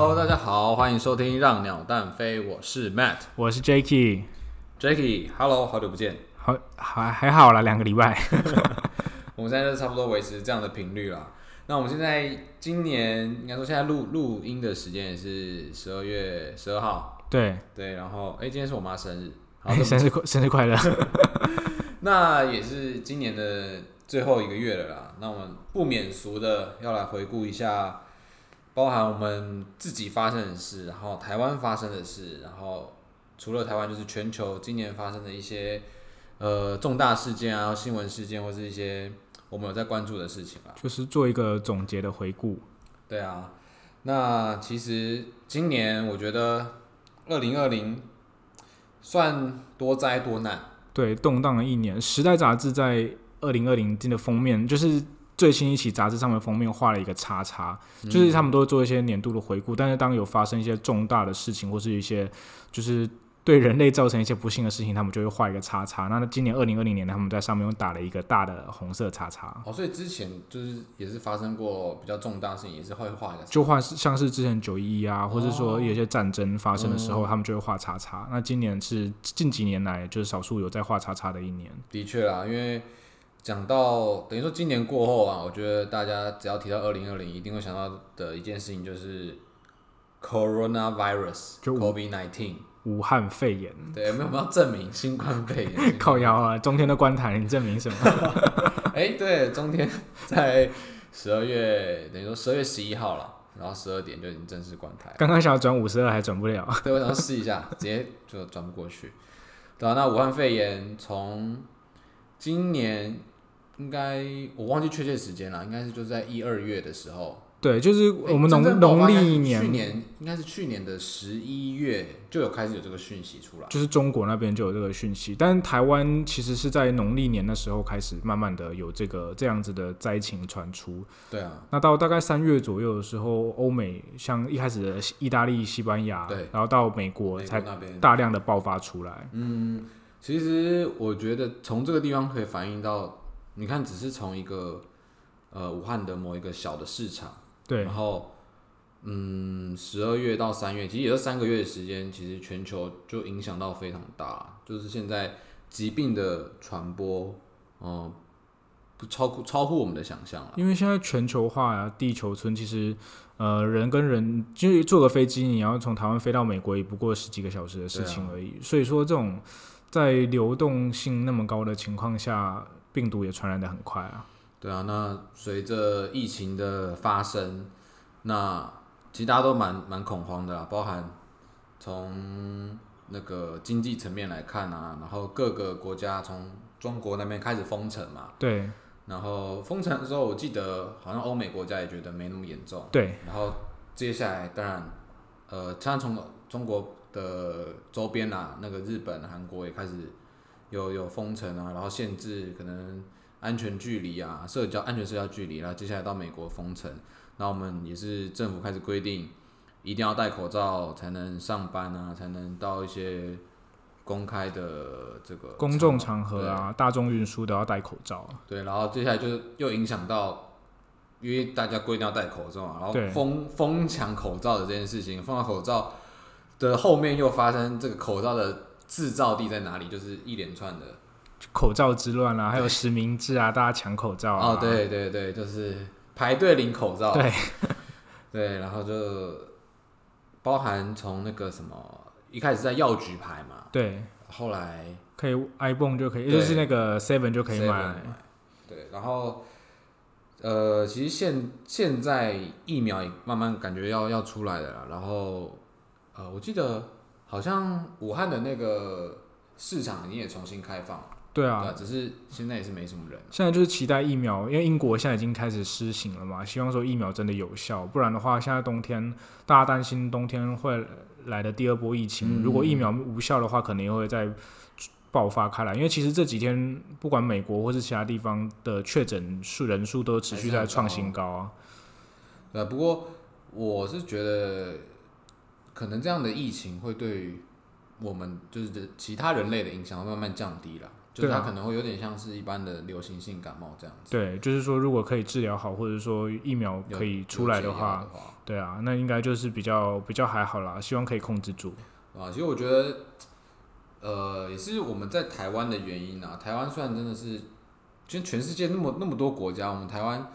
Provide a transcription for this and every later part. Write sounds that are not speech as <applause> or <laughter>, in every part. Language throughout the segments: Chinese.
Hello，大家好，欢迎收听《让鸟蛋飞》，我是 Matt，我是 Jacky。Jacky，Hello，好久不见。好，还还好啦，两个礼拜。<laughs> 我们现在就差不多维持这样的频率啦。那我们现在今年应该说现在录录音的时间也是十二月十二号，对，对，然后哎、今天是我妈生日，好，生日快生日快乐。<laughs> 那也是今年的最后一个月了啦。那我们不免俗的要来回顾一下，包含我们自己发生的事，然后台湾发生的事，然后除了台湾，就是全球今年发生的一些呃重大事件啊、新闻事件，或是一些我们有在关注的事情啦。就是做一个总结的回顾。对啊，那其实今年我觉得二零二零算多灾多难。对，动荡了一年。时代杂志在二零二零进的封面，就是最新一期杂志上面封面画了一个叉叉，就是他们都会做一些年度的回顾。但是当有发生一些重大的事情，或是一些就是对人类造成一些不幸的事情，他们就会画一个叉叉。那今年二零二零年，他们在上面又打了一个大的红色叉叉。哦，所以之前就是也是发生过比较重大的事情，也是会画一个就画是像是之前九一一啊，或者说有些战争发生的时候，嗯他们就会画叉叉。那今年是近几年来就是少数有在画叉叉的一年。的确啦，因为讲到等于说今年过后啊，我觉得大家只要提到二零二零，一定会想到的一件事情就是 coronavirus，就 COVID nineteen。武汉肺炎，对，有没有我们要证明新冠肺炎？<laughs> 靠腰啊，中天的观台，你证明什么？<laughs> 哎、对，中天在十二月，等于说十二月十一号了，然后十二点就已经正式关台。刚刚想要转五十二还转不了。对，我想要试一下，直接就转不过去。对啊，那武汉肺炎从今年应该我忘记确切时间了，应该是就是在一二月的时候。对，就是我们农农历年去年，年应该是去年的十一月就有开始有这个讯息出来。就是中国那边就有这个讯息，但台湾其实是在农历年的时候开始慢慢的有这个这样子的灾情传出。对啊，那到大概三月左右的时候，欧美像一开始的意大利、西班牙，对然后到美国才大量的爆发出来。嗯，其实我觉得从这个地方可以反映到，你看，只是从一个呃武汉的某一个小的市场。对然后，嗯，十二月到三月，其实也就三个月的时间，其实全球就影响到非常大，就是现在疾病的传播，嗯、不超乎超乎我们的想象了。因为现在全球化呀、地球村其实呃人跟人就是坐个飞机，你要从台湾飞到美国也不过十几个小时的事情而已。所以说这种在流动性那么高的情况下，病毒也传染的很快啊。对啊，那随着疫情的发生，那其实大家都蛮蛮恐慌的啦，包含从那个经济层面来看啊，然后各个国家从中国那边开始封城嘛，对然后封城的时候，我记得好像欧美国家也觉得没那么严重。对然后接下来当然，呃，像从中国的周边啊，那个日本、韩国也开始有有封城啊，然后限制可能安全距离啊、社交安全社交距离，然后接下来到美国封城，那我们也是政府开始规定一定要戴口罩才能上班啊，才能到一些公开的这个公众场合啊，大众运输都要戴口罩。对，然后接下来就是又影响到，因为大家规定要戴口罩嘛，然后对疯疯抢口罩的这件事情，疯抢口罩的后面又发生这个口罩的制造地在哪里，就是一连串的。口罩之乱啊，还有实名制啊，<laughs> 大家抢口罩啊。哦，对对对，就是排队领口罩。对 <laughs> 对，然后就包含从那个什么，一开始在药局排嘛，对，后来可以 iPhone 就可以，就是那个 Seven 就可以 7-Eleven 买。对，然后呃，其实现现在疫苗也慢慢感觉要要出来了啦。然后呃，我记得好像武汉的那个市场你也重新开放，对啊，对啊，只是现在也是没什么人。现在就是期待疫苗，因为英国现在已经开始施行了嘛，希望说疫苗真的有效，不然的话，现在冬天大家担心冬天会来的第二波疫情，嗯如果疫苗无效的话，可能也会再爆发开来。因为其实这几天不管美国或是其他地方的确诊数人数都持续在创新高啊。对啊，不过我是觉得可能这样的疫情会对我们就是其他人类的影响会慢慢降低了。就是它可能会有点像是一般的流行性感冒这样子。对，就是说如果可以治疗好，或者说疫苗可以出来的话，对啊，那应该就是比较比较还好啦，希望可以控制住。啊，其实我觉得，呃，也是我们在台湾的原因啊。台湾虽然真的是，就全世界那么那么多国家，我们台湾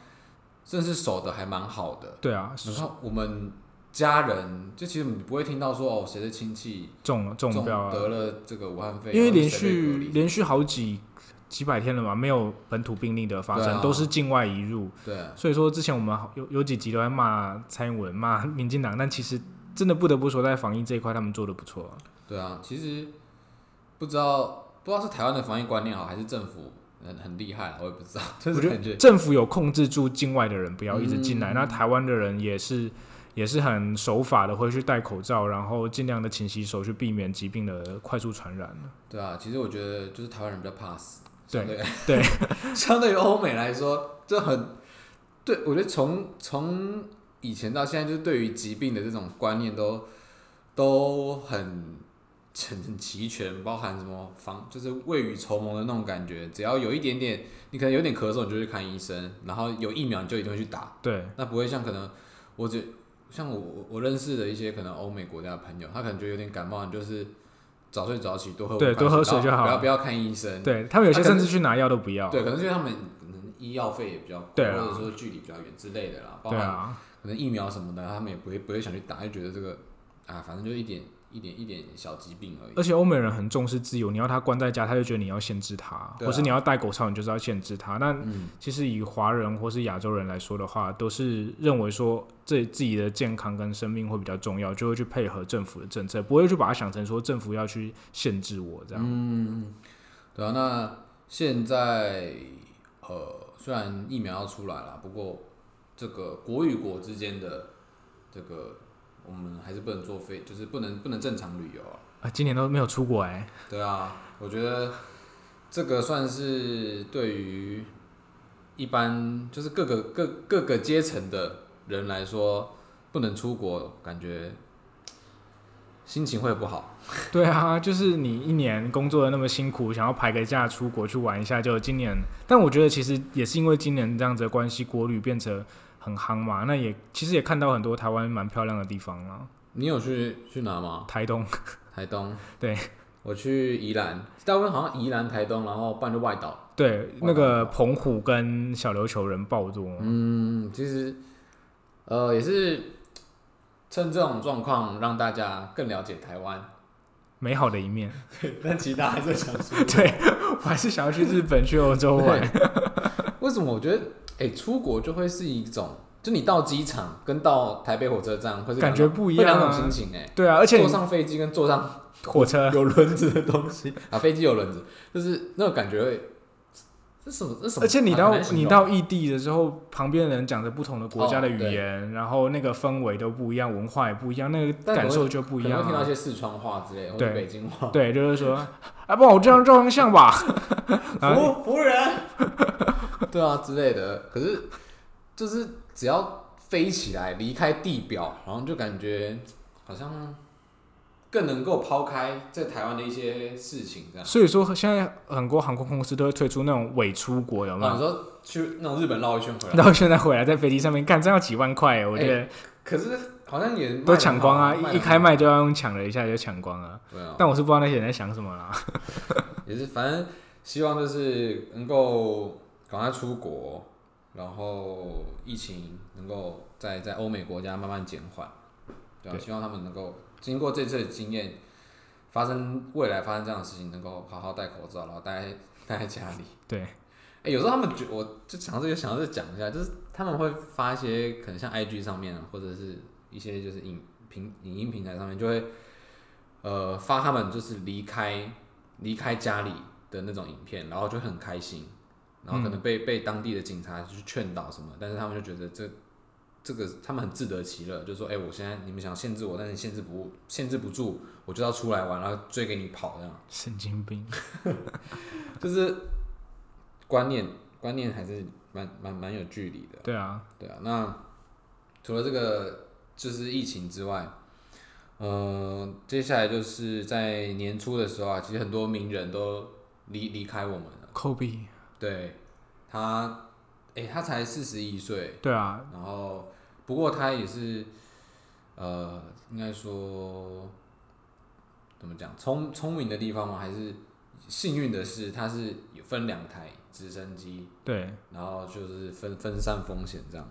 真的是守的还蛮好的。对啊，然后我们家人，就其实你不会听到说哦，谁的亲戚中了中中标啊，得了这个武汉肺炎，因为连续连续好几几百天了嘛，没有本土病例的发生，啊。都是境外移入。对。所以说之前我们有有几集都在骂蔡英文、骂民进党，但其实真的不得不说，在防疫这一块他们做的不错、啊。对啊，其实不知道不知道是台湾的防疫观念好，还是政府很很厉害，我也不知道，就我觉是感觉得政府有控制住境外的人不要一直进来，嗯。那台湾的人也是也是很守法的，会去戴口罩，然后尽量的勤洗手，去避免疾病的快速传染。对啊，其实我觉得就是台湾人比较怕死，对相对对，<laughs> 相对于欧美来说，就很对我觉得从从以前到现在，就是对于疾病的这种观念都都很很很齐全，包含什么防就是未雨绸缪的那种感觉，只要有一点点，你可能有点咳嗽，你就去看医生，然后有疫苗你就一定会去打，对。那不会像可能我只像我我我认识的一些可能欧美国家的朋友，他可能觉得有点感冒，你就是早睡早起，多喝五对多喝水就好不要不要看医生。对，他们有些甚至去拿药都不要。对，可能是因为他们可能医药费也比较贵，或者说距离比较远之类的啦，包含对啊，可能疫苗什么的，他们也不会不会想去打，就觉得这个啊，反正就一点一点一点小疾病而已。而且欧美人很重视自由，你要他关在家，他就觉得你要限制他，啊或是你要戴口罩，你就是要限制他。那嗯，其实以华人或是亚洲人来说的话，都是认为说这自己的健康跟生命会比较重要，就会去配合政府的政策，不会去把它想成说政府要去限制我这样。嗯，对啊，那现在呃，虽然疫苗要出来了，不过这个国与国之间的这个，我们还是不能坐飞，就是不能不能正常旅游啊。啊，今年都没有出国哎、对啊，我觉得这个算是对于一般就是各个各各个阶层的人来说，不能出国，感觉心情会不好。对啊，就是你一年工作的那么辛苦，想要排个假出国去玩一下，就今年。但我觉得其实也是因为今年这样子的关系，国旅变成很夯嘛。那也其实也看到很多台湾蛮漂亮的地方啦，你有去去哪吗？台东。台东。对，我去宜兰，大部分好像宜兰、台东，然后不然就外岛。对，那个澎湖跟小琉球人爆多。嗯，其实呃也是趁这种状况让大家更了解台湾。美好的一面，但其他还是想说，<laughs> 对我还是想要去日本、去欧洲玩。为什么我觉得，哎、出国就会是一种，就你到机场跟到台北火车站会是感觉不一样啊会两种心情哎、对啊，而且坐上飞机跟坐上火车有轮子的东西 <laughs> 啊，飞机有轮子，就是那种感觉会，这什么？这什么？而且你到你到异地的时候，旁边的人讲着不同的国家的语言，然后那个氛围都不一样，文化也不一样，那个感受就不一样、会听到一啊。些四川话之类的，或对者北京话。对，就是说，啊，不，我这样照张相吧。<laughs> 服服务人，<laughs> 对啊之类的。可是就是只要飞起来离开地表，然后就感觉好像更能够抛开在台湾的一些事情，这样。所以说，现在很多航空公司都会推出那种伪出国，有没有，你有？说去那种日本绕一圈回来，然后现在回来在飞机上面干，这要几万块耶，我觉得可是好像也都抢光啊！一一开，卖就要用抢了一下就抢光了。对啊。但我是不知道那些人在想什么啦。<laughs> 也是，反正希望就是能够赶快出国，然后疫情能够在在欧美国家慢慢减缓，对啊，希望他们能够经过这次的经验，发生未来发生这样的事情，能够好好戴口罩，然后待 <laughs> 待在家里。对，哎、有时候他们觉我就想到这个，想到这个讲一下，就是他们会发一些可能像 IG 上面啊，或者是一些就是影平影音平台上面，就会呃发他们就是离开离开家里的那种影片，然后就很开心，然后可能被、被当地的警察去劝导什么，但是他们就觉得这这个他们很自得其乐，就说哎、我现在你们想限制我，但是限制不限制不住，我就要出来玩，然后追给你跑这样。神经病。<laughs> 就是观念观念还是蛮蛮蛮有距离的，对啊，对啊。那除了这个就是疫情之外，呃，接下来就是在年初的时候啊，其实很多名人都离离开我们了。Kobe，对他，诶，他才四十一岁，对啊，然后不过他也是，呃，应该说怎么讲，聪聪明的地方嘛？还是幸运的是，他是有分两台直升机，对然后就是分分散风险这样。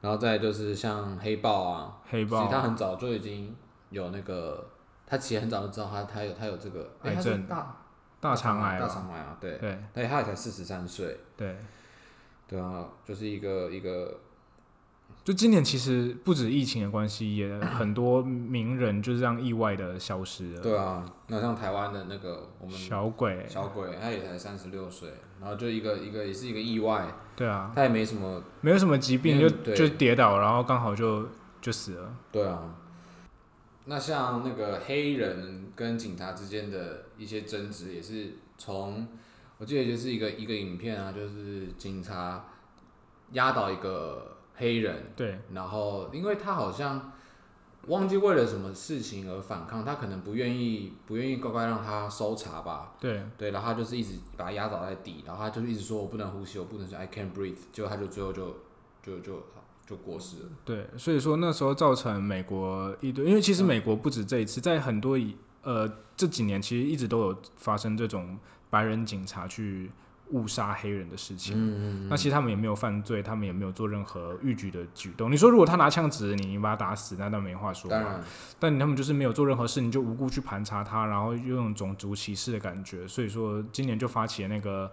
然后再就是像黑豹啊，黑豹其实他很早就已经有那个，他其实很早就知道他他有他有这个癌症大大肠癌大吧，肠癌啊，对，对。但他也才四十三岁，对，对啊，就是一个一个就今年其实不止疫情的关系，也很多名人就这样意外的消失了。对啊，那像台湾的那个我们小鬼，小鬼，他也才三十六岁，然后就一个一个也是一个意外，对啊，他也没什么，没有什么疾病就就跌倒，然后刚好就就死了。对啊。那像那个黑人跟警察之间的一些争执，也是从我记得就是一个一个影片啊，就是警察压倒一个黑人，对。然后因为他好像忘记为了什么事情而反抗，他可能不愿意不愿意乖乖让他搜查吧，对。对，然后他就是一直把他压倒在地，然后他就一直说我不能呼吸，我不能说 I can't breathe，结果他就最后就就就就过世了。对，所以说那时候造成美国一堆，因为其实美国不止这一次，在很多以呃这几年其实一直都有发生这种白人警察去误杀黑人的事情。嗯那其实他们也没有犯罪，他们也没有做任何逾矩的举动。你说如果他拿枪指着你，你把他打死，那那没话说嘛。当然，但他们就是没有做任何事，你就无故去盘查他，然后又用种族歧视的感觉，所以说今年就发起了那个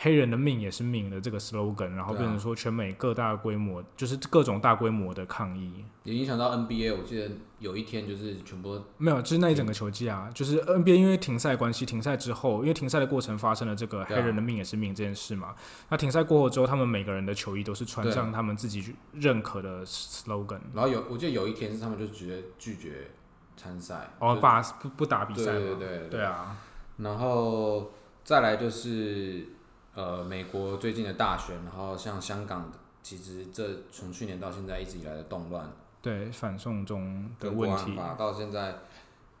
黑人的命也是命的这个 slogan，然后变成说全美各大规模就是各种大规模的抗议。也影响到 NBA。我记得有一天就是全部没有，就是那一整个球季啊，就是 NBA 因为停赛关系，停赛之后，因为停赛的过程发生了这个黑人的命也是命这件事嘛。那停赛过后之后，他们每个人的球衣都是穿上他们自己认可的 slogan，然后有我记得有一天是他们就直接拒绝参赛，哦，就把不不打比对赛嘛，对对对啊，然后再来就是呃美国最近的大选，然后像香港，其实这从去年到现在一直以来的动乱，对反送中的问题，到现在，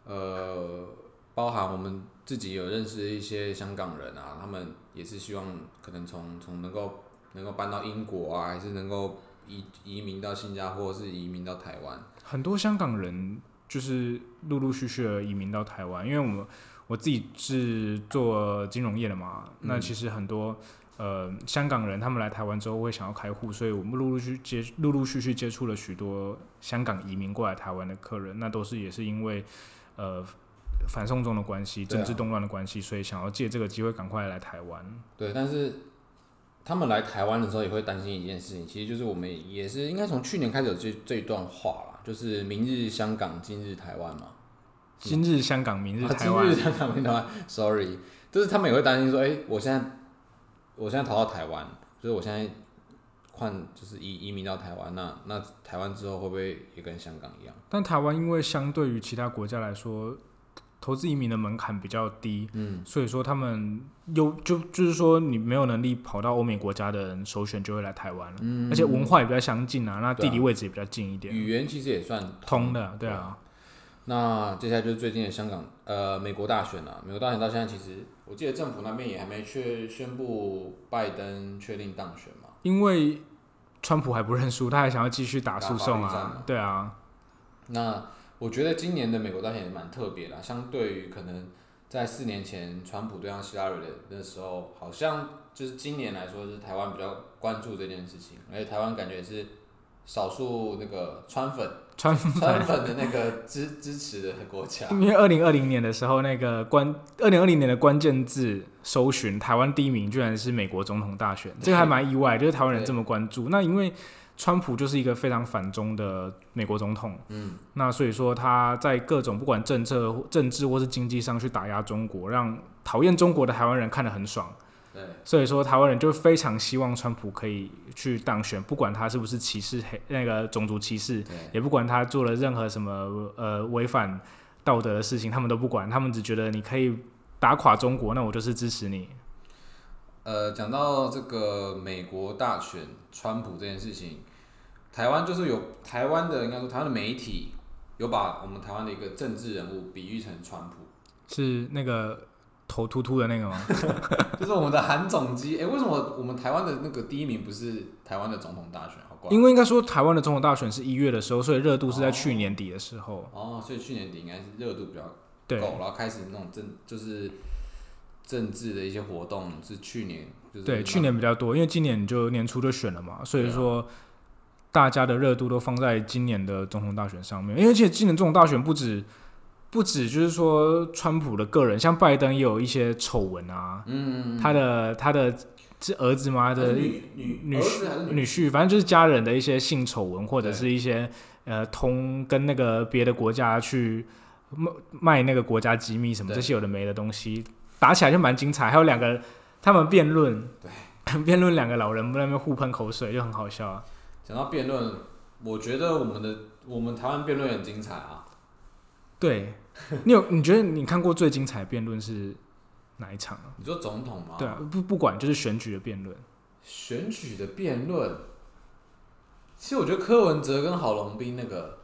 呃，包含我们自己有认识的一些香港人啊，他们也是希望可能从从能够能够搬到英国啊，还是能够移移民到新加坡，或是移民到台湾。很多香港人就是陆陆续续的移民到台湾，因为我们我自己是做金融业的嘛，嗯那其实很多呃香港人他们来台湾之后会想要开户，所以我们陆陆续接陆陆续续接触了许多香港移民过来台湾的客人，那都是也是因为呃反送中的关系、政治动乱的关系，所以想要借这个机会赶快来台湾。对，但是他们来台湾的时候也会担心一件事情，其实就是我们也是应该从去年开始有这这一段话啦，就是明日香港，今日台湾嘛。今日香港，明日啊台湾。今日，香港，明日台湾，sorry，就是他们也会担心说，哎、我现在我现在逃到台湾，就是我现在换就是移移民到台湾，那那台湾之后会不会也跟香港一样？但台湾因为相对于其他国家来说，投资移民的门槛比较低，嗯，所以说他们有就就是说你没有能力跑到欧美国家的人，首选就会来台湾了。嗯。而且文化也比较相近啊，那地理位置也比较近一点，语言其实也算通的，对啊，那接下来就是最近的香港呃美国大选了、美国大选到现在其实我记得政府那边也还没确宣布拜登确定当选嘛。因为川普还不认输，他还想要继续打诉讼啊对啊，那我觉得今年的美国大选也蛮特别的，相对于可能在四年前川普对上希拉里的那时候，好像就是今年来说是台湾比较关注这件事情，而且台湾感觉也是少数那个川粉川川粉的那个支支持的国家。<laughs> 因为二零二零年的时候，那个关二零二零年的关键字搜寻，台湾第一名居然是美国总统大选，这个还蛮意外，就是台湾人这么关注。那因为川普就是一个非常反中的美国总统，嗯，那所以说他在各种不管政策、政治或是经济上去打压中国，让讨厌中国的台湾人看得很爽。对，所以说台湾人就非常希望川普可以去当选，不管他是不是歧视黑那个种族歧视，也不管他做了任何什么呃违反道德的事情，他们都不管，他们只觉得你可以打垮中国，那我就是支持你。呃，讲到这个美国大选川普这件事情，台湾就是有台湾的应该说台湾的媒体有把我们台湾的一个政治人物比喻成川普。是那个头秃秃的那个吗？<laughs> <laughs> 就是我们的韩总机。哎、为什么我们台湾的那个第一名不是台湾的总统大选？好怪。因为应该说台湾的总统大选是一月的时候，所以热度是在去年底的时候。哦，所以去年底应该是热度比较对够，然后开始那种政就是政治的一些活动是去年就是对，去年比较多，因为今年就年初就选了嘛，所以说大家的热度都放在今年的总统大选上面。因为其实今年总统大选不止不止就是说川普的个人，像拜登也有一些丑闻啊，嗯，他的他的是儿子吗？的女女女婿女婿，反正就是家人的一些性丑闻，或者是一些呃通跟那个别的国家去卖卖那个国家机密什么这些有的没的东西，打起来就蛮精彩。还有两个他们辩论，对，<laughs> 辩论两个老人在那边互喷口水，就很好笑啊。讲到辩论，我觉得我们的我们台湾辩论很精彩啊。对你有 <laughs> 你觉得你看过最精彩的辩论是哪一场啊？你说总统吗？对啊，不不管就是选举的辩论，选举的辩论，其实我觉得柯文哲跟郝龙斌那个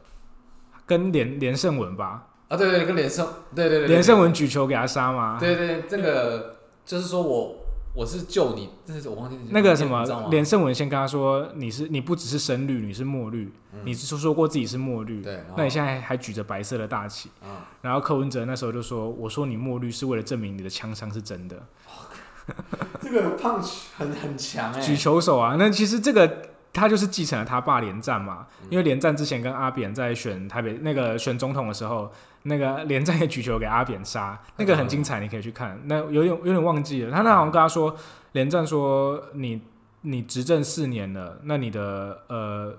跟连连胜文吧，啊，对对，跟连胜，对对对，对连胜文举球给他杀吗？对对，这个就是说我我是救你，这是我忘记那个什么？连胜文先跟他说，你是你不只是深绿，你是墨绿，你是说过自己是墨绿，嗯对，那你现在还还举着白色的大旗，啊，然后柯文哲那时候就说，我说你墨绿是为了证明你的枪伤是真的，这个 punch 很很强哎，举球手啊，那其实这个他就是继承了他爸连战嘛，嗯。因为连战之前跟阿扁在选台北那个选总统的时候，那个连战也举球给阿扁杀，那个很精彩，你可以去看。那有点有点忘记了，他那好像跟他说，连战说你你执政四年了，那你的呃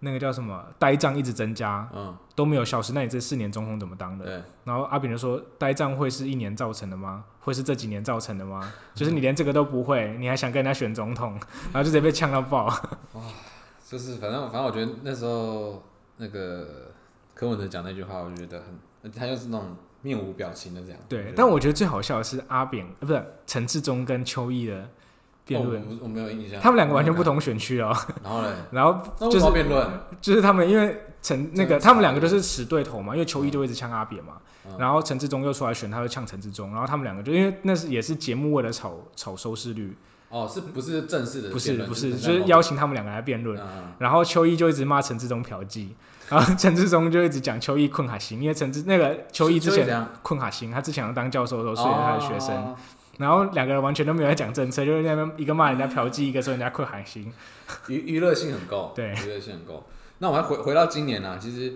那个叫什么呆账一直增加嗯，都没有消失，那你这四年总统怎么当的？对，然后阿炳就说：“呆账会是一年造成的吗？会是这几年造成的吗？<laughs> 就是你连这个都不会，你还想跟人家选总统，然后就直接被呛到爆。<laughs> 就是反正反正我觉得那时候那个柯文哲讲那句话，我觉得很，他就是那种面无表情的这样。对，但我觉得最好笑的是阿扁，呃，不是陈志忠跟邱毅的辩论，哦我我没有印象，他们两个完全不同选区哦。然后嘞，<laughs> 然后就是辩论？就是他们因为陈那这个个他们差两个都是死对头嘛，因为邱毅就一直呛阿扁嘛，嗯。然后陈志忠又出来选，他就呛陈志忠，然后他们两个就因为那是也是节目为了炒炒收视率，哦，是不是正式的不是？不是，就是邀请他们两个来辩论。嗯然后邱毅就一直骂陈志忠嫖妓，然后陈志忠就一直讲邱毅困哈星，因为陈志那个邱毅之前？困哈星，他之前要当教授的时候睡了他的学生，哦然后两个人完全都没有在讲政策，就是在那边一个骂人家嫖妓，一个说人家困哈星。娱娱乐性很够，<laughs> 对娱乐性很够。那我们回回到今年啊，其实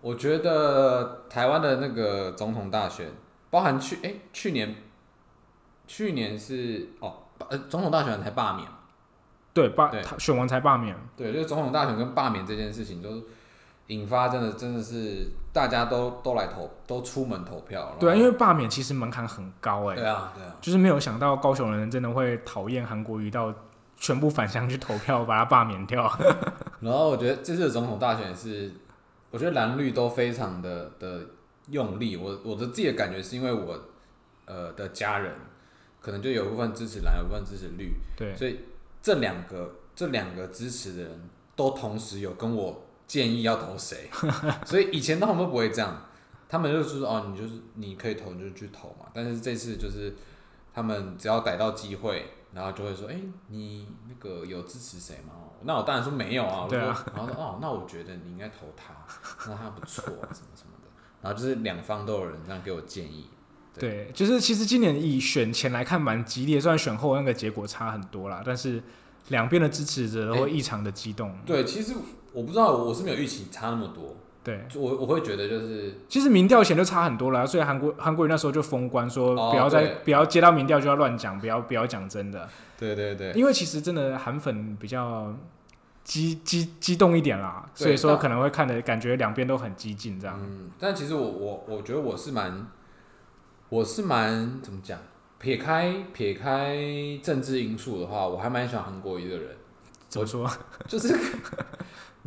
我觉得台湾的那个总统大选，包含去哎、去年，去年是哦呃总统大选才罢免，对，罢他选完才罢免。对，就是总统大选跟罢免这件事情，都引发真的真的是大家都都来投，都出门投票。对啊，因为罢免其实门槛很高哎、对啊对啊，就是没有想到高雄人真的会讨厌韩国瑜到全部返乡去投票把他罢免掉。<laughs> 然后我觉得这次的总统大选也是，我觉得蓝绿都非常的的用力。我我的自己的感觉是因为我呃的家人可能就有一部分支持蓝，有一部分支持绿，对，所以这两个这两个支持的人都同时有跟我建议要投谁，<laughs> 所以以前他们都不会这样，他们就是说哦，你就是你可以投你就去投嘛。但是这次就是他们只要逮到机会，然后就会说，哎、你那个有支持谁吗？那我当然说没有啊，我说，对啊然后说哦，那我觉得你应该投他，那他不错啊，什么什么的。然后就是两方都有人这样给我建议，对，就是其实今年以选前来看蛮激烈，虽然选后那个结果差很多啦，但是两边的支持者都会异常的激动。对，其实我不知道，我是没有预期差那么多，对，我我会觉得就是其实民调前就差很多了，所以韩国韩国人那时候就封关说哦不要再、对不要接到民调就要乱讲，不要不要讲真的，对对对，因为其实真的韩粉比较激激激动一点啦，所以说可能会看的感觉两边都很激进这样。嗯，但其实我我我觉得我是蛮，我是蛮怎么讲？撇开撇开政治因素的话，我还蛮喜欢韩国一个人，怎么说？就是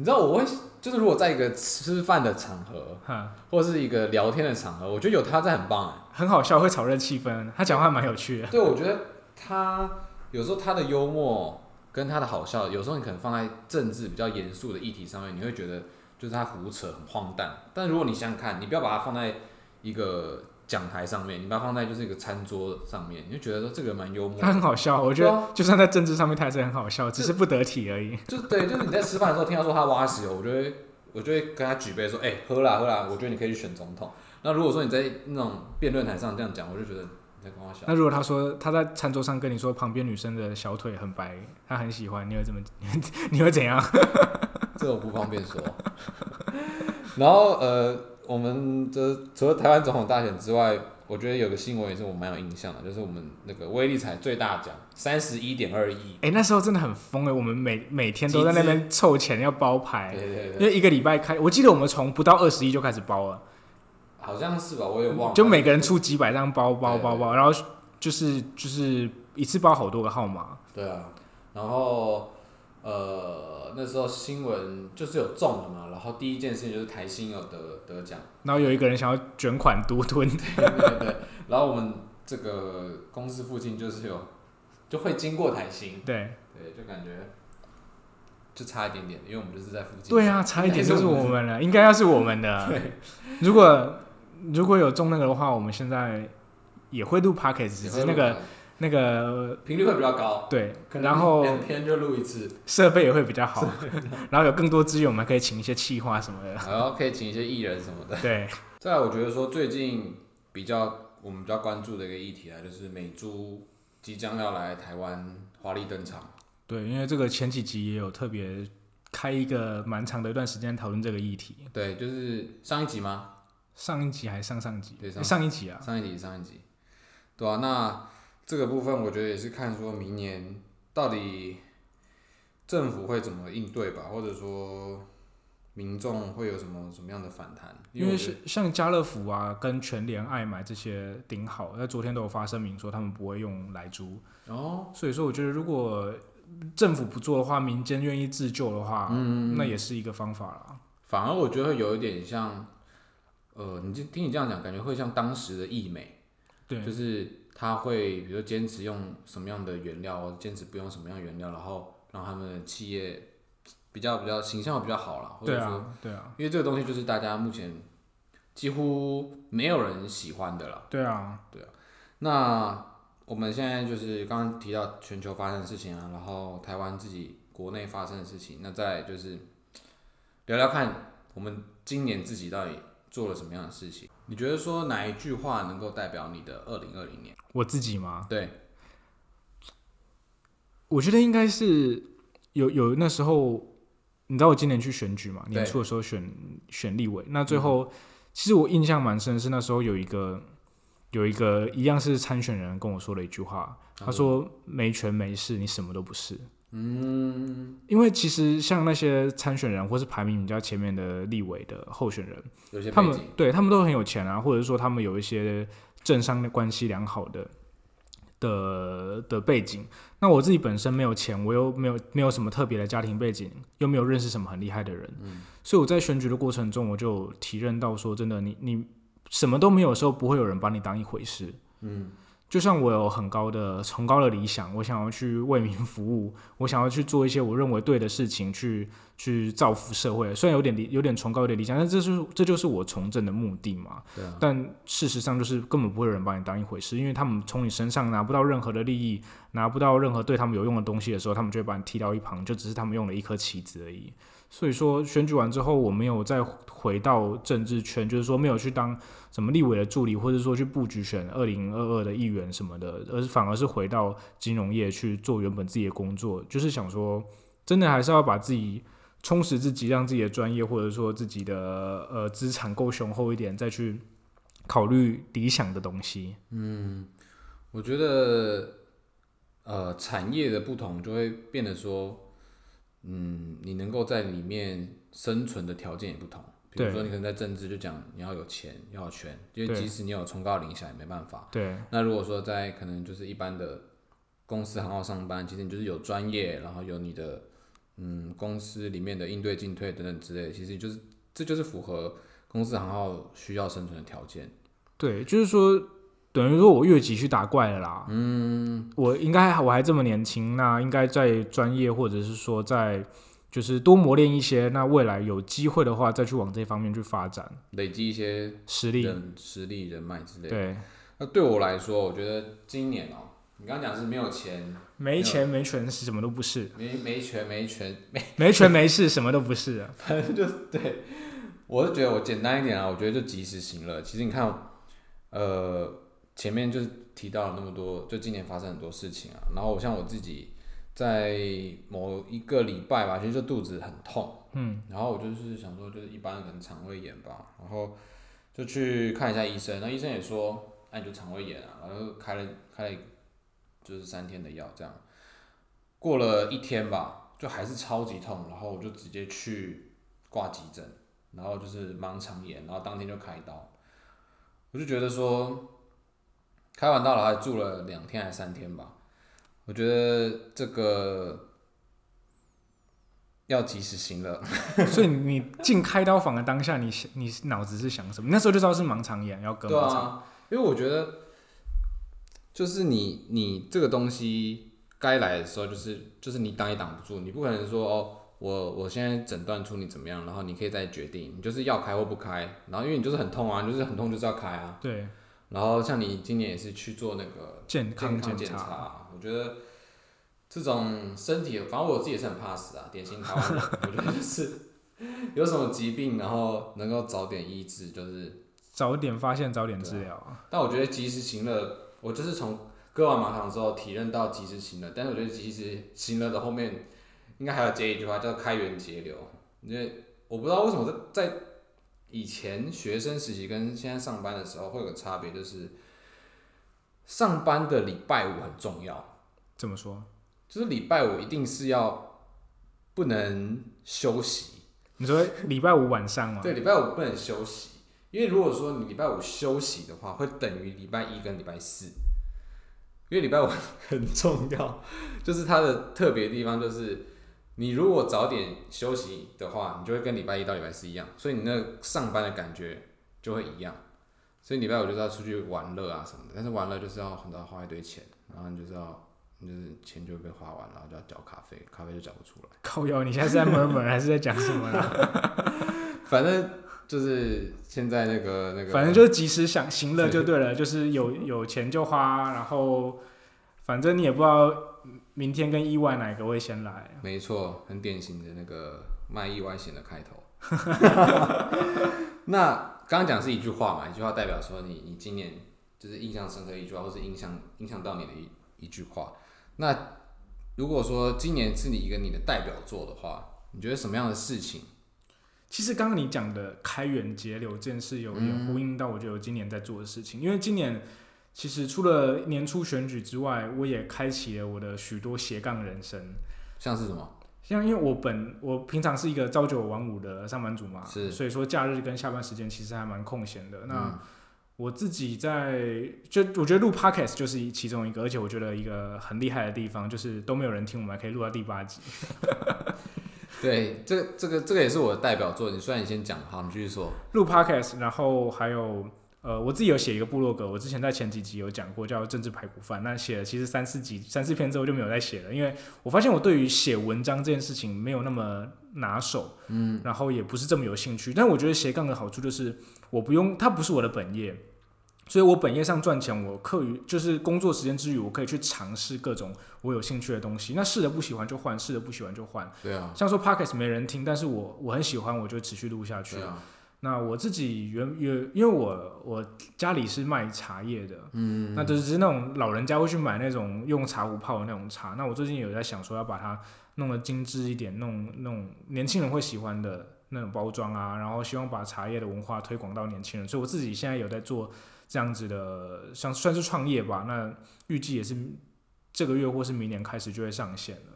你知道我会就是如果在一个吃饭的场合哈，或是一个聊天的场合，我觉得有他在很棒哎。很好笑，会炒热气氛。他讲话蛮有趣的。对，我觉得他有时候他的幽默跟他的好笑，有时候你可能放在政治比较严肃的议题上面，你会觉得就是他胡扯很荒诞。但如果你想想看，你不要把它放在一个讲台上面，你把它放在就是一个餐桌上面，你就觉得说这个蛮幽默的。他很好笑，我觉得就算在政治上面，他也是很好笑，只是不得体而已。就对，就是你在吃饭的时候听到说他挖石油，我就会我就会跟他举杯说，哎、喝啦喝啦，我觉得你可以去选总统。那如果说你在那种辩论台上这样讲，我就觉得你在跟我笑。那如果他说他在餐桌上跟你说旁边女生的小腿很白，他很喜欢，你会怎么？你会怎样？<laughs> 这我不方便说。然后呃，我们的除了台湾总统大选之外，我觉得有个新闻也是我蛮有印象的，就是我们那个威力彩最大奖三十一点二亿。哎、那时候真的很疯哎，我们每每天都在那边凑钱要包牌对，对对因对，为一个礼拜开，我记得我们从不到二十一就开始包了，好像是吧，我也忘了。就每个人出几百张包包对包包，然后就是就是一次包好多个号码。对啊，然后呃那时候新闻就是有中了嘛，然后第一件事情就是台新有得得奖，然后有一个人想要卷款独吞，<laughs> 对对对，然后我们这个公司附近就是有就会经过台新，对。对，就感觉就差一点点，因为我们就是在附近。对啊，差一点 <laughs> 就是我们了，应该要是我们的。对，如果如果有中那个的话，我们现在也会录 p o c k e t 只是那个那个频率会比较高，对，然后两天就录一次，设备也会比较好，<laughs> 然后有更多资源，我们可以请一些企划什么的。<laughs> 然后可以请一些艺人什么的。对，再来，我觉得说最近比较我们比较关注的一个议题啊，就是美珠即将要来台湾华丽登场。对，因为这个前几集也有特别开一个蛮长的一段时间讨论这个议题。对，就是上一集吗？上一集还是上上集？对诶上一集啊。上一集，上一集，对啊，那这个部分我觉得也是看说明年到底政府会怎么应对吧，或者说民众会有什么什么样的反弹？因为是像家乐福啊、跟全联、爱买这些顶好，在昨天都有发声明说他们不会用来租，哦，所以说我觉得如果政府不做的话，民间愿意自救的话，嗯，那也是一个方法啦。反而我觉得会有一点像，呃，你就听你这样讲，感觉会像当时的易美，对，就是他会比如说坚持用什么样的原料，或者坚持不用什么样的原料，然后让他们的企业比较比较形象比较好啦，或者说，对啊，对啊，因为这个东西就是大家目前几乎没有人喜欢的啦。对啊，对啊。那我们现在就是刚刚提到全球发生的事情啊，然后台湾自己国内发生的事情，那再就是聊聊看我们今年自己到底做了什么样的事情。你觉得说哪一句话能够代表你的二零二零年？我自己吗，对，我觉得应该是有有那时候，你知道我今年去选举嘛，年初的时候选选立委，那最后、其实我印象蛮深的是那时候有一个有一个一样是参选人跟我说了一句话，他说没权没势，你什么都不是。嗯，因为其实像那些参选人或是排名比较前面的立委的候选人，有些他们对他们都很有钱啊，或者说他们有一些政商的关系良好的的的背景。那我自己本身没有钱，我又没有没有什么特别的家庭背景，又没有认识什么很厉害的人，所以我在选举的过程中，我就有体认到说，真的，你你什么都没有的时候，不会有人把你当一回事。嗯，就像我有很高的崇高的理想，我想要去为民服务，我想要去做一些我认为对的事情，去去造福社会。虽然有点理有点崇高，有点理想，但这是这就是我从政的目的嘛。对啊，但事实上就是根本不会有人把你当一回事，因为他们从你身上拿不到任何的利益，拿不到任何对他们有用的东西的时候，他们就会把你踢到一旁，就只是他们用了一颗棋子而已。所以说选举完之后，我没有再回到政治圈，就是说没有去当什么立委的助理，或者说去布局选二零二二的议员什么的，而是反而是回到金融业去做原本自己的工作，就是想说，真的还是要把自己充实自己，让自己的专业或者说自己的呃资产够雄厚一点，再去考虑理想的东西。嗯我觉得呃产业的不同就会变得说，嗯，你能够在里面生存的条件也不同。比如说，你可能在政治就讲你要有钱，要有权，因为即使你有崇高的理想也没办法。对那如果说在可能就是一般的公司行号上班，其实你就是有专业，然后有你的嗯公司里面的应对进退等等之类的，其实就是这就是符合公司行号需要生存的条件。对，就是说，等于说我越级去打怪了啦。嗯，我应该我还这么年轻，那应该在专业或者是说在就是多磨练一些，那未来有机会的话，再去往这方面去发展累积一些实力。实力、人脉之类的。对，那对我来说，我觉得今年哦、你刚刚讲是没有钱，没钱没权是什么都不是，没没权没权，没没权没势什么都不是啊。<laughs> 反正就是对，我是觉得我简单一点啊，我觉得就及时行乐。其实你看，呃，前面就是提到了那么多，就今年发生很多事情啊。然后我像我自己在某一个礼拜吧，其实就肚子很痛，嗯，然后我就是想说，就是一般的可能肠胃炎吧，然后就去看一下医生，那医生也说，那、你就肠胃炎啊，然后开了开了就是三天的药这样，过了一天吧，就还是超级痛，然后我就直接去挂急诊，然后就是盲肠炎，然后当天就开刀，我就觉得说，开完刀了还住了两天还是三天吧，我觉得这个要及时行乐。<laughs> 所以你进开刀房的当下，你想你脑子是想什么？你那时候就知道是盲肠炎要割对盲肠。啊，因为我觉得，就是你你这个东西该来的时候，就是就是你挡也挡不住，你不可能说哦，我我现在诊断出你怎么样，然后你可以再决定，你就是要开或不开，然后因为你就是很痛啊，你就是很痛就是要开啊，对，然后像你今年也是去做那个健健康检查，我觉得这种身体，反正我自己也是很怕死啊，典型台湾人，<laughs> 我觉得就是有什么疾病，然后能够早点医治，就是。早点发现，早点治疗啊。但我觉得及时行乐，我就是从割完马糖之后体认到及时行乐。但是我觉得及时行乐的后面应该还要接一句话，叫开源节流。因为我不知道为什么在在以前学生时期跟现在上班的时候会有个差别，就是上班的礼拜五很重要，怎么说？就是礼拜五一定是要不能休息。你说礼拜五晚上吗？对，礼拜五不能休息，因为如果说你礼拜五休息的话，会等于礼拜一跟礼拜四，因为礼拜五很重要，就是它的特别地方就是，你如果早点休息的话，你就会跟礼拜一到礼拜四一样，所以你那上班的感觉就会一样，所以礼拜五就是要出去玩乐啊什么的，但是玩乐就是要很多花一堆钱，然后你就是要。你就是钱就会被花完，然后就要缴咖啡，咖啡就缴不出来。靠腰，你现在是在 murmur 还是在讲什么啊？反正就是现在那个那个，反正就是及时想行乐就对了，就是有有钱就花，然后反正你也不知道明天跟意外哪个会先来。没错，很典型的那个卖意外险的开头。<laughs> 那刚刚讲是一句话嘛，一句话代表说你你今年就是印象深刻一句话，或是影响影响到你的一一句话。那如果说今年是你一个你的代表作的话，你觉得什么样的事情？其实刚刚你讲的开源节流这件事，有点呼应到我觉得我今年在做的事情。因为今年其实除了年初选举之外，我也开启了我的许多斜杠人生。像是什么？像因为我本我平常是一个朝九晚五的上班族嘛，是所以说假日跟下班时间其实还蛮空闲的。那嗯我自己在就我觉得录 podcast 就是其中一个，而且我觉得一个很厉害的地方就是都没有人听，我们还可以录到第八集。<laughs> 对，这个这个这个也是我的代表作。你虽然你先讲，好，你继续说。录 podcast，然后还有呃，我自己有写一个部落格，我之前在前几集有讲过，叫政治排骨饭。那写了其实三四集、三四篇之后就没有再写了，因为我发现我对于写文章这件事情没有那么拿手，嗯，然后也不是这么有兴趣。但我觉得斜杠的好处就是我不用，它不是我的本业。所以我本业上赚钱，我课余就是工作时间之余，我可以去尝试各种我有兴趣的东西。那试了不喜欢就换，试了不喜欢就换。对啊，像说 podcast 没人听，但是我我很喜欢，我就持续录下去。对啊，那我自己原原因为我我家里是卖茶叶的，嗯，那就是那种老人家会去买那种用茶壶泡的那种茶。那我最近有在想说要把它弄得精致一点，弄那种年轻人会喜欢的那种包装啊，然后希望把茶叶的文化推广到年轻人。所以我自己现在有在做这样子的，像算是创业吧。那预计也是这个月或是明年开始就会上线了。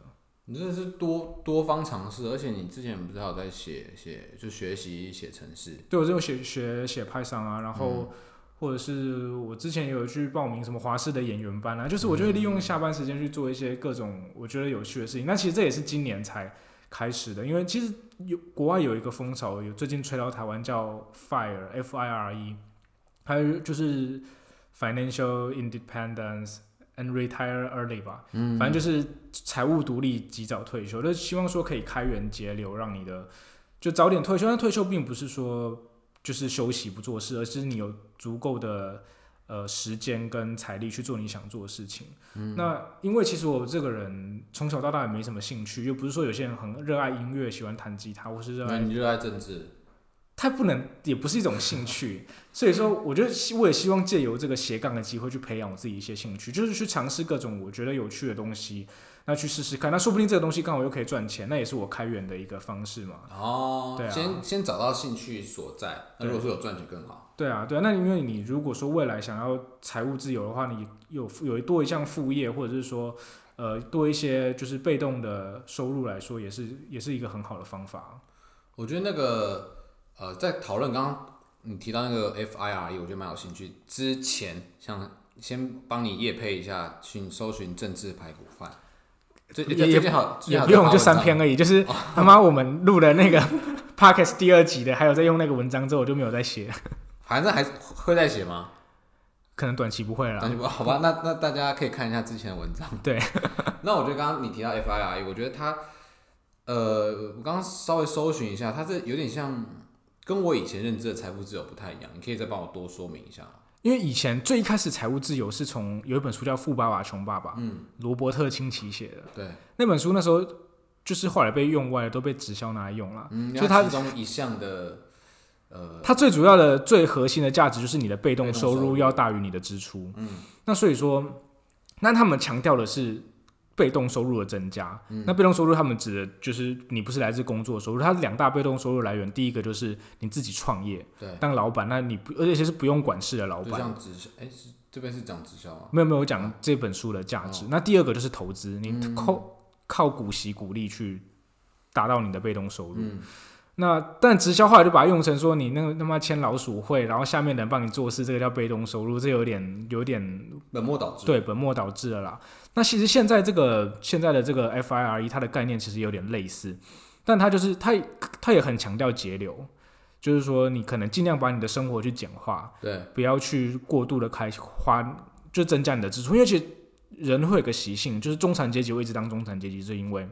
你真的是多多方尝试，而且你之前不是还有在写写就学习写程式？对我这种写学写 Python 啊，然后或者是我之前也有去报名什么华视的演员班啊，就是我就会利用下班时间去做一些各种我觉得有趣的事情。那其实这也是今年才开始的，因为其实有国外有一个风潮，有最近吹到台湾叫 FIRE F I R E，还有就是 Financial Independence and retire early 吧，嗯，反正就是财务独立，及早退休，就希望说可以开源节流，让你的就早点退休。但退休并不是说就是休息不做事，而是你有足够的呃时间跟财力去做你想做的事情。嗯，那因为其实我这个人从小到大也没什么兴趣，又不是说有些人很热爱音乐，喜欢弹吉他，或是热爱你热爱政治。它不能，也不是一种兴趣，所以说，我觉得我也希望借由这个斜杠的机会去培养我自己一些兴趣，就是去尝试各种我觉得有趣的东西，那去试试看，那说不定这个东西刚好又可以赚钱，那也是我开源的一个方式嘛。哦，对啊，先先找到兴趣所在，那如果说有赚钱更好。对啊，对啊，那因为你如果说未来想要财务自由的话，你有有多一项副业，或者是说，呃，多一些就是被动的收入来说，也是也是一个很好的方法。我觉得那个。呃，在讨论刚刚你提到那个 FIRE，我觉得蛮有兴趣。之前想先帮你夜配一下，去搜寻政治排骨饭。也也好，也不用就三篇而已。就是他妈我们录了那个 <laughs> Podcast 第二集的，还有在用那个文章之后，我就没有再写。反正还会再写吗？可能短期不会了。短期不好吧？那那大家可以看一下之前的文章。对。<laughs> 那我觉得刚刚你提到 FIRE，我觉得它，呃，我刚刚稍微搜寻一下，它这有点像。跟我以前认知的财富自由不太一样，你可以再帮我多说明一下。因为以前最一开始财务自由是从有一本书叫《富爸爸穷爸爸》，嗯，罗伯特清崎写的。对，那本书那时候就是后来被用歪了，都被直销拿来用了。嗯，所以它其中一项的，呃，它最主要的、最核心的价值就是你的被动收入要大于你的支出。嗯，那所以说，那他们强调的是。被动收入的增加，那被动收入他们指的就是你不是来自工作收入，它两大被动收入来源，第一个就是你自己创业，对，当老板，那你不而且是不用管事的老板，像直销，哎，是这边是讲直销啊？没有没有，我讲这本书的价值。那第二个就是投资，你靠靠股息股利去达到你的被动收入。那但直销后来就把它用成说你那个他妈签老鼠会，然后下面人帮你做事，这个叫被动收入，这有点有点本末倒置。对，本末倒置了啦。那其实现在这个现在的这个 FIRE 它的概念其实有点类似，但它就是它它也很强调节流，就是说你可能尽量把你的生活去简化，对，不要去过度的开花，就增加你的支出，因为其实人会有个习性，就是中产阶级会一直当中产阶级，是因为。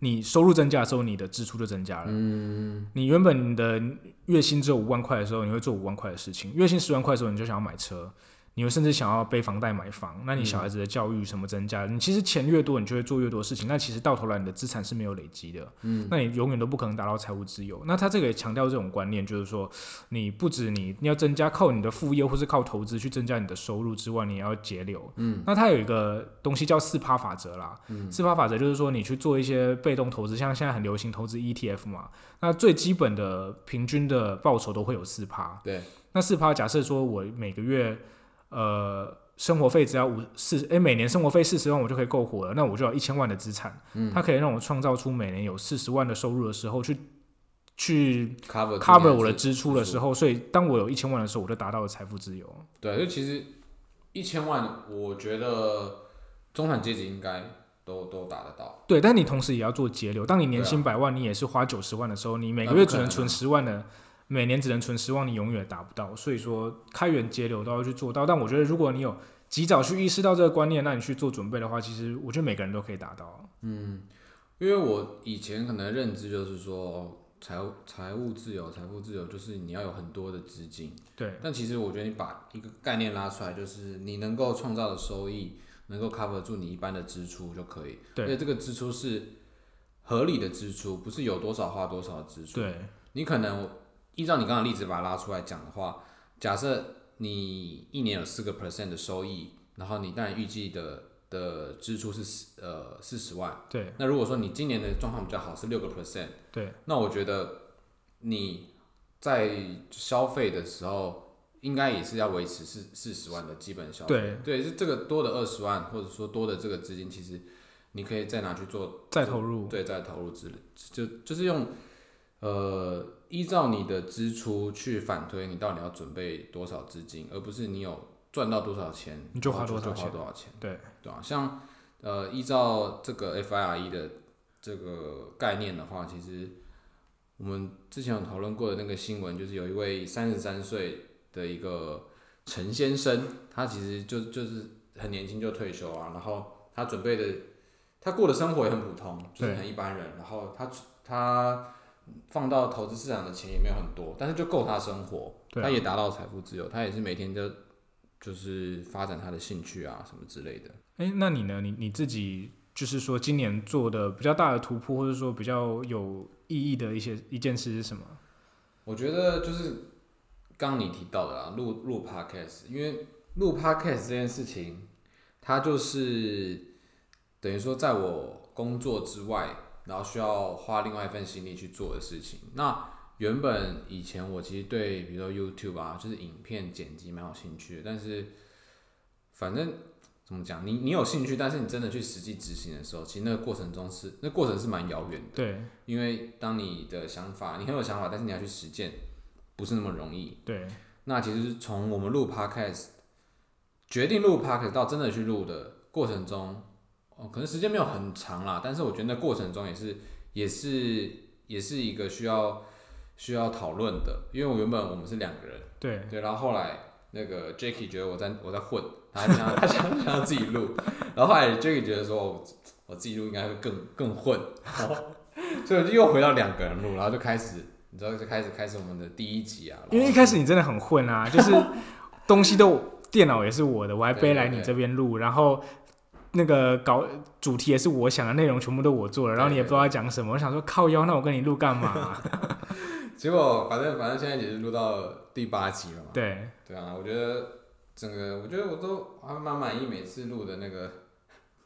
你收入增加的时候，你的支出就增加了。嗯，你原本你的月薪只有五万块的时候，你会做五万块的事情；月薪十万块的时候，你就想要买车。你们甚至想要背房贷买房，那你小孩子的教育什么增加？你其实钱越多，你就会做越多事情。那其实到头来，你的资产是没有累积的。嗯，那你永远都不可能达到财务自由。那他这个也强调这种观念，就是说，你不止你你要增加靠你的副业或是靠投资去增加你的收入之外，你也要节流。嗯，那他有一个东西叫四趴法则啦。嗯，四趴法则就是说，你去做一些被动投资，像现在很流行投资 ETF 嘛。那最基本的平均的报酬都会有四趴。对，那四趴假设说我每个月。呃，生活费只要五四，哎，每年生活费四十万，我就可以够活了。那我就要一千万的资产，嗯，它可以让我创造出每年有四十万的收入的时候，去去 cover cover 我的支出的时候，所以当我有一千万的时候，我就达到了财富自由。对，就其实一千万，我觉得中产阶级应该都都达得到。对，但你同时也要做节流。当你年薪百万，你也是花九十万的时候，你每个月只能存十万的。每年只能存十万，你永远达不到。所以说，开源节流都要去做到。但我觉得，如果你有及早去意识到这个观念，那你去做准备的话，其实我觉得每个人都可以达到。嗯，因为我以前可能认知就是说，财务财务自由，财富自由就是你要有很多的资金。对。但其实我觉得你把一个概念拉出来，就是你能够创造的收益能够 cover 住你一般的支出就可以。对。而且这个支出是合理的支出，不是有多少花多少的支出。对。你可能。依照你刚刚例子把它拉出来讲的话，假设你一年有四个 percent 的收益，然后你当然预计的的支出是呃四十万。对。那如果说你今年的状况比较好，是六个 percent。对。那我觉得你在消费的时候，应该也是要维持四四十万的基本消费。对。对，是这个多的二十万，或者说多的这个资金，其实你可以再拿去做再投入。对，再投入之类，就就是用呃。依照你的支出去反推，你到底要准备多少资金，而不是你有赚到多少钱你就花多少钱。多少钱？对对啊，像呃依照这个 FIRE 的这个概念的话，其实我们之前有讨论过的那个新闻，就是有一位三十三岁的一个陈先生，他其实就就是很年轻就退休啊，然后他准备的他过的生活也很普通，就是很一般人，然后他他放到投资市场的钱也没有很多，但是就够他生活，他也达到财富自由，他也是每天就就是发展他的兴趣啊什么之类的。哎、那你呢？你你自己就是说今年做的比较大的突破，或者说比较有意义的一些一件事是什么？我觉得就是刚刚你提到的啦，录录 podcast，因为录 podcast 这件事情，它就是等于说在我工作之外，然后需要花另外一份心力去做的事情。那原本以前我其实对比如说 YouTube 啊，就是影片剪辑蛮有兴趣的，但是反正怎么讲，你你有兴趣，但是你真的去实际执行的时候，其实那个过程中是那过程是蛮遥远的。对因为当你的想法，你很有想法，但是你要去实践，不是那么容易。对那其实从我们录 podcast 决定录 podcast 到真的去录的过程中，哦，可能时间没有很长啦，但是我觉得那过程中也是也是也是一个需要需要讨论的，因为我原本我们是两个人，对。对，然后后来那个 Jacky 觉得我在我在混，他想要他想想要自己录，然后后来 Jacky 觉得说我我自己录应该会更更混，<laughs> 所以我就又回到两个人录，然后就开始你知道就开始开始我们的第一集啊，因为一开始你真的很混啊，就是东西都电脑也是我的，我还背来你这边录，然后那个搞主题也是我想的，内容全部都我做了，然后你也不知道要讲什么，我想说靠腰，那我跟你录干嘛、<laughs> 结果反正反正现在也是录到第八集了嘛，对对啊，我觉得整个我觉得我都还蛮满意每次录的那个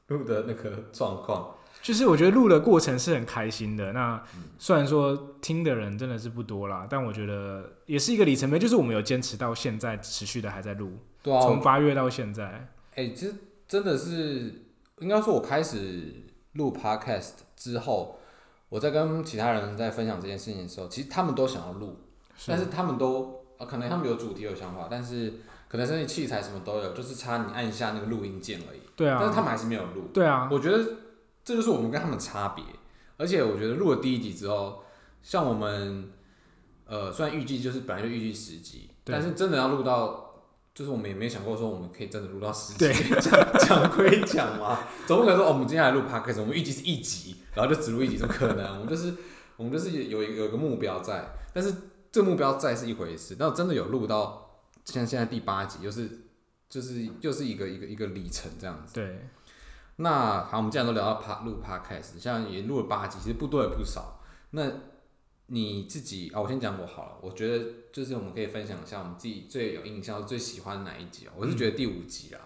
录的那个状况，就是我觉得录的过程是很开心的。那嗯虽然说听的人真的是不多啦，但我觉得也是一个里程碑，就是我们有坚持到现在，持续的还在录，对啊，从八月到现在。哎、其实真的是应该说，我开始录 podcast 之后，我在跟其他人在分享这件事情的时候，其实他们都想要录，但是他们都呃，可能他们有主题有想法，但是可能甚至器材什么都有，就是差你按一下那个录音键而已。对啊，但是他们还是没有录。对啊，我觉得这就是我们跟他们差别。而且我觉得录了第一集之后，像我们呃，虽然预计就是本来就预计十集，但是真的要录到。就是我们也没想过说我们可以真的录到十集，对讲讲归讲嘛，总不可能说、哦、我们接下来录 podcast，我们预计是一集，然后就只录一集，怎么可能？我们就是我们就是有有一个目标在，但是这个目标在是一回事，但我真的有录到像现在第八集，又是就是又是一个一个一个里程这样子。对那好，我们既然都聊到 pa 录 podcast，像也录了八集，其实不多也不少。那你自己啊，我先讲我好了。我觉得就是我们可以分享一下我们自己最有印象、最喜欢哪一集啊？我是觉得第五集啊，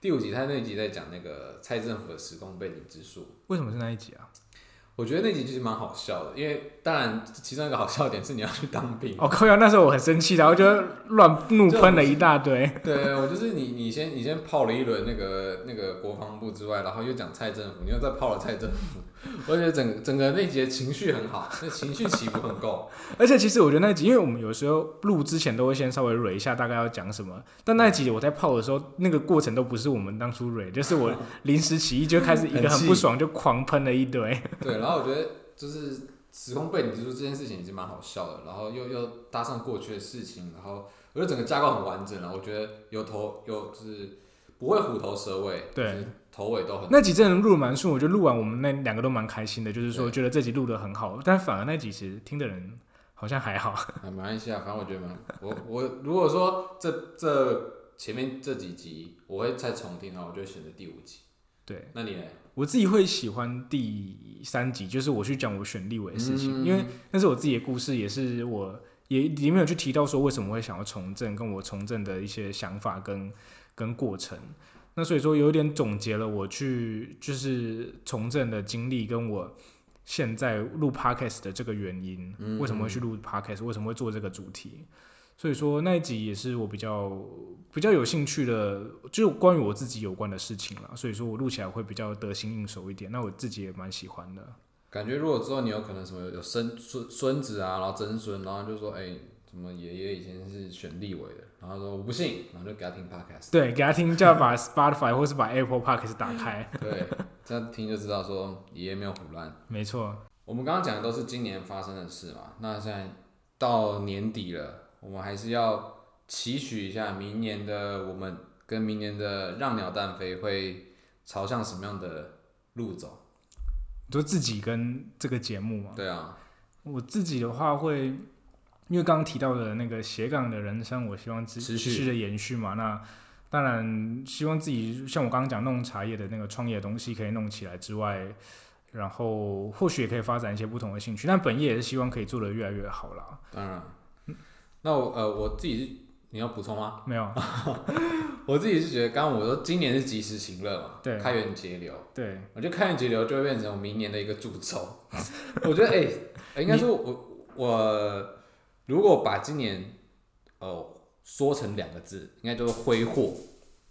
第五集他那一集在讲那个蔡政府的时空背景之术。为什么是那一集啊？我觉得那集其实蛮好笑的，因为当然其中一个好笑点是你要去当兵。哦，靠呀！那时候我很生气，然后就乱怒喷了一大堆。对，我就是你，你先你先泡了一轮那个那个国防部之外，然后又讲蔡政府，你又再泡了蔡政府，我觉得整整个那集的情绪很好，那情绪起伏很够。<laughs> 而且其实我觉得那集，因为我们有时候录之前都会先稍微蕊一下大概要讲什么，但那一集我在泡的时候，那个过程都不是我们当初蕊，就是我临时起意就开始一个很不爽就狂喷了一堆。<laughs> 对，然后我觉得就是时空背景之术这件事情已经蛮好笑的，然后又又搭上过去的事情，然后我觉得整个架构很完整了，我觉得有头有就是不会虎头蛇尾，对头尾都很那集真的录得蛮顺，我觉得录完我们那两个都蛮开心的，就是说对觉得这集录的很好，但反而那集其实听的人好像还好。<laughs> 还蛮关系啊，反正我觉得蛮我我如果说这这前面这几集我会再重听的话，我就会选择第五集。对那你呢？我自己会喜欢第三集，就是我去讲我选立委的事情，嗯因为那是我自己的故事，也是我也里面有去提到说为什么会想要从政，跟我从政的一些想法跟跟过程。那所以说有点总结了我去就是从政的经历，跟我现在录 podcast 的这个原因，嗯为什么会去录 podcast，为什么会做这个主题。所以说那一集也是我比较比较有兴趣的，就关于我自己有关的事情了。所以说我录起来会比较得心应手一点。那我自己也蛮喜欢的。感觉如果之后你有可能什么有孙孙孙子啊，然后曾孙，然后就说哎、什么爷爷以前是选立委的，然后说我不信，然后就给他听 podcast，对，给他听，就要把 Spotify 或是把 Apple Podcast 打开。对，这样听就知道说爷爷没有胡乱。没错，我们刚刚讲的都是今年发生的事嘛，那现在到年底了，我们还是要期许一下明年的我们跟明年的让鸟蛋飞会朝向什么样的路走？就自己跟这个节目嘛。对啊，我自己的话会，因为刚刚提到的那个斜杠的人生，我希望持持续续的延续嘛。那当然希望自己像我刚刚讲弄茶叶的那个创业的东西可以弄起来之外，然后或许也可以发展一些不同的兴趣。但本业也是希望可以做得越来越好啦。当然。那我呃我自己是你要补充吗？没有，<laughs> 我自己是觉得，刚刚我说今年是及时行乐嘛，对开源节流，对，我觉得开源节流就会变成我明年的一个诅咒。<laughs> 我觉得哎、欸应该说我我如果把今年呃说成两个字，应该就是挥霍。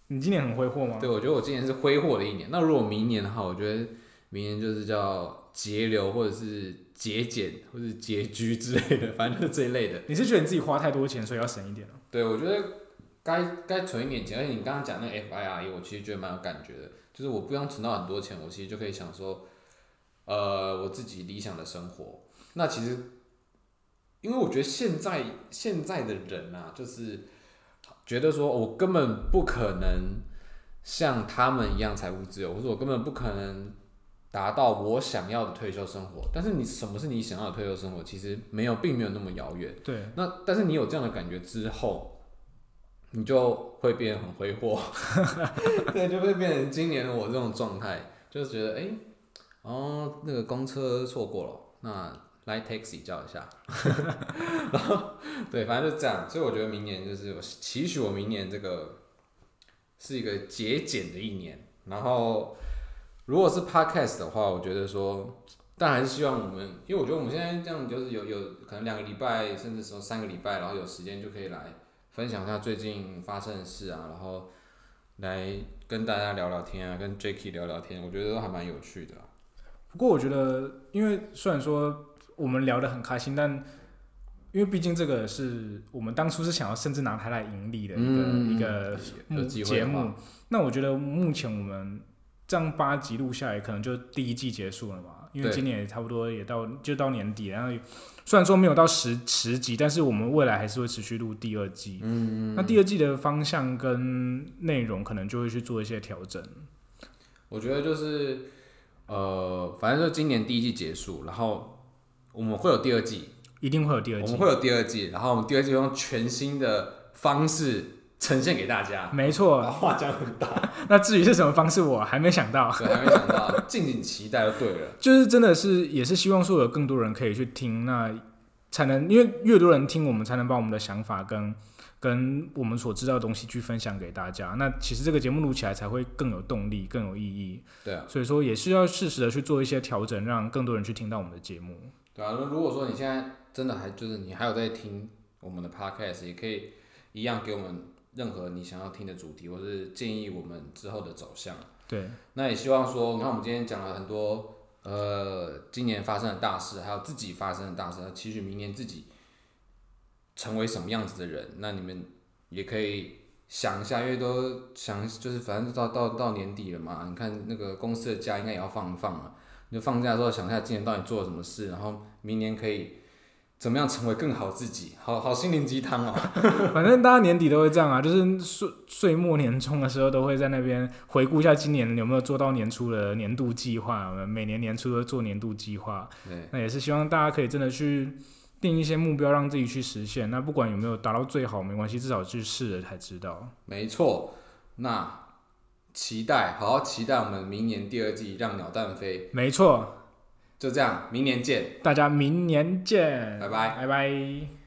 你今年很挥霍吗？对，我觉得我今年是挥霍的一年。那如果明年的话，我觉得明年就是叫节流，或者是节俭，或者拮据之类的，<laughs> 反正就是这一类的。你是觉得你自己花太多钱，所以要省一点哦对，我觉得该该存一点钱，而且你刚刚讲那个 FIRE，我其实觉得蛮有感觉的，就是我不用存到很多钱，我其实就可以享受，呃，我自己理想的生活。那其实，因为我觉得现在现在的人啊，就是觉得说我根本不可能像他们一样财务自由，或者我根本不可能达到我想要的退休生活。但是你什么是你想要的退休生活？其实没有，并没有那么遥远。对，那但是你有这样的感觉之后，你就会变得很挥霍，<laughs> 对，就会变成今年我这种状态，就是觉得哎、诶哦，那个公车错过了，那来 taxi 叫一下，<laughs> 然后对，反正就这样，所以我觉得明年就是我期许我明年这个是一个节俭的一年，然后如果是 podcast 的话，我觉得说。但还是希望我们，因为我觉得我们现在这样就是有有可能两个礼拜，甚至说三个礼拜，然后有时间就可以来分享一下最近发生的事啊，然后来跟大家聊聊天啊，跟 Jacky 聊聊天，我觉得都还蛮有趣的啊、不过我觉得，因为虽然说我们聊得很开心，但因为毕竟这个是我们当初是想要甚至拿它来盈利的一个、嗯一个节目，那我觉得目前我们这样八集录下来，可能就第一季结束了嘛。因为今年也差不多也到就到年底，然后虽然说没有到十十集，但是我们未来还是会持续录第二季。嗯，那第二季的方向跟内容可能就会去做一些调整。我觉得就是呃，反正就今年第一季结束，然后我们会有第二季，一定会有第二季我们，会有第二季，然后我们第二季用全新的方式呈现给大家。没错。把话讲很大，<laughs> 那至于是什么方式，我还没想到。对，还没想到，敬请期待就对了。<laughs> 就是真的是也是希望说有更多人可以去听，那才能因为越多人听，我们才能把我们的想法跟跟我们所知道的东西去分享给大家。那其实这个节目录起来才会更有动力、更有意义。对啊，所以说也是要适时的去做一些调整，让更多人去听到我们的节目。对啊，那如果说你现在真的还就是你还有在听我们的 podcast，也可以一样给我们任何你想要听的主题，或是建议我们之后的走向。对，那也希望说，你看我们今天讲了很多呃今年发生的大事，还有自己发生的大事，那期许明年自己成为什么样子的人。那你们也可以想一下，因为都想就是反正到到到年底了嘛，你看那个公司的假应该也要放一放了。你就放假的时候想一下今年到底做了什么事，然后明年可以怎么样成为更好自己。好好心灵鸡汤哦。<laughs> 反正大家年底都会这样啊，就是岁岁末年终的时候都会在那边回顾一下今年有没有做到年初的年度计划。我们每年年初都做年度计划，对，那也是希望大家可以真的去定一些目标，让自己去实现。那不管有没有达到最好没关系，至少去试了才知道。没错。那期待，好好期待我们明年第二季《让鸟蛋飞》。没错，就这样，明年见。大家明年见，拜拜拜拜。